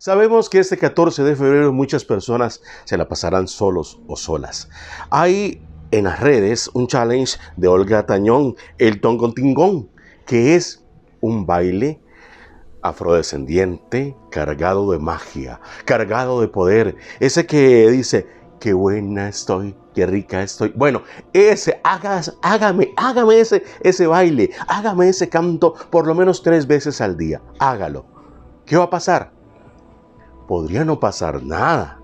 Sabemos que este 14 de febrero muchas personas se la pasarán solos o solas. Hay en las redes un challenge de Olga Tañón, el Tongontingón, que es un baile afrodescendiente cargado de magia, cargado de poder. Ese que dice, qué buena estoy, qué rica estoy. Bueno, ese, hágame, hágame ese, ese baile, hágame ese canto por lo menos tres veces al día. Hágalo. ¿Qué va a pasar? Podría no pasar nada,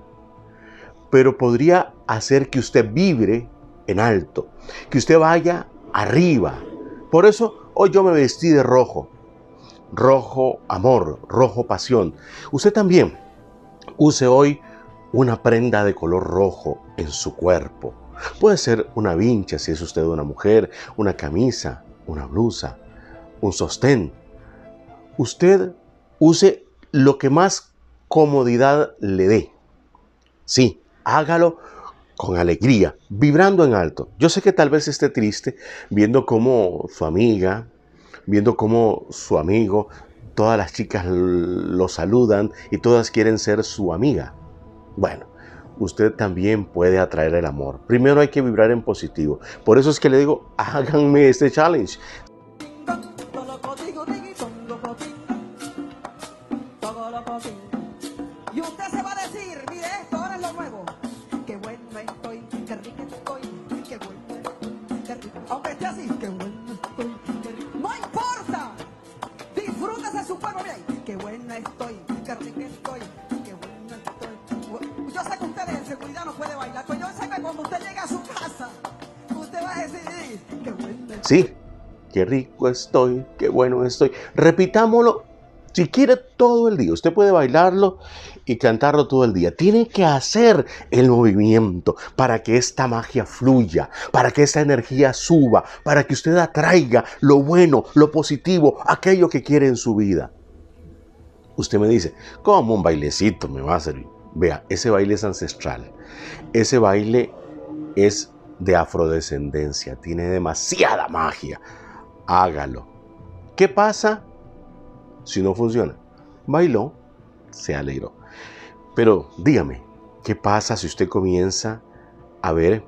pero podría hacer que usted vibre en alto, que usted vaya arriba. Por eso hoy yo me vestí de rojo, rojo amor, rojo pasión. Usted también use hoy una prenda de color rojo en su cuerpo. Puede ser una vincha si es usted una mujer, una camisa, una blusa, un sostén. Usted use lo que más comodidad le dé. Sí, hágalo con alegría, vibrando en alto. Yo sé que tal vez esté triste viendo cómo su amiga, viendo cómo su amigo, todas las chicas lo saludan y todas quieren ser su amiga. Bueno, usted también puede atraer el amor. Primero hay que vibrar en positivo. Por eso es que le digo, háganme este challenge. Sí, qué rico estoy, qué bueno estoy. Repitámoslo si quiere todo el día. Usted puede bailarlo y cantarlo todo el día. Tiene que hacer el movimiento para que esta magia fluya, para que esta energía suba, para que usted atraiga lo bueno, lo positivo, aquello que quiere en su vida. Usted me dice, ¿cómo un bailecito me va a servir? Vea, ese baile es ancestral. Ese baile es de afrodescendencia, tiene demasiada magia. Hágalo. ¿Qué pasa si no funciona? Bailó, se alegró. Pero dígame, ¿qué pasa si usted comienza a ver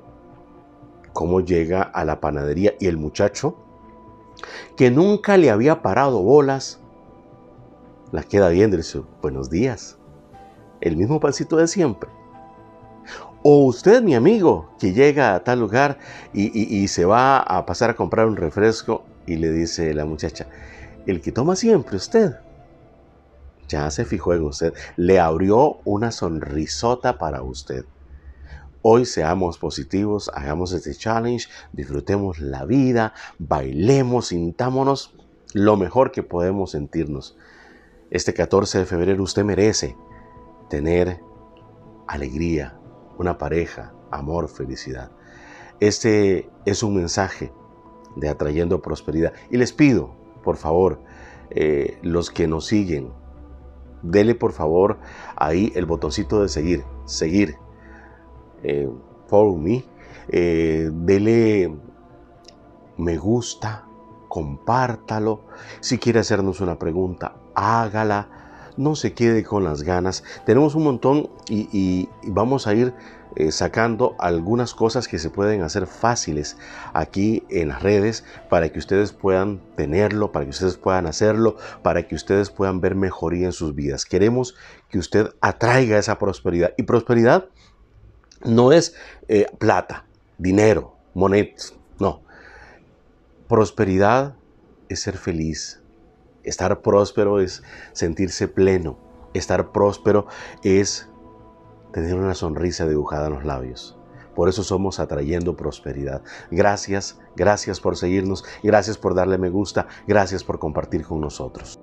cómo llega a la panadería y el muchacho que nunca le había parado bolas, la queda viendo y dice, buenos días, el mismo pancito de siempre. O usted, mi amigo, que llega a tal lugar y, se va a pasar a comprar un refresco y le dice la muchacha, el que toma siempre usted. Ya se fijó en usted, le abrió una sonrisota para usted. Hoy seamos positivos, hagamos este challenge, disfrutemos la vida, bailemos, sintámonos lo mejor que podemos sentirnos. Este 14 de febrero usted merece tener alegría, una pareja, amor, felicidad. Este es un mensaje de atrayendo prosperidad. Y les pido, por favor, eh, los que nos siguen, dele por favor ahí el botoncito de seguir, seguir, eh, follow me, eh, dele me gusta, compártalo. Si quiere hacernos una pregunta, hágala no se quede con las ganas. Tenemos un montón y, vamos a ir eh, sacando algunas cosas que se pueden hacer fáciles aquí en las redes para que ustedes puedan tenerlo, para que ustedes puedan hacerlo, para que ustedes puedan ver mejoría en sus vidas. Queremos que usted atraiga esa prosperidad. Y prosperidad no es eh, plata, dinero, monedas, no. Prosperidad es ser feliz, Estar próspero es sentirse pleno. Estar próspero es tener una sonrisa dibujada en los labios. Por eso somos atrayendo prosperidad. Gracias, gracias por seguirnos, gracias por darle me gusta, gracias por compartir con nosotros.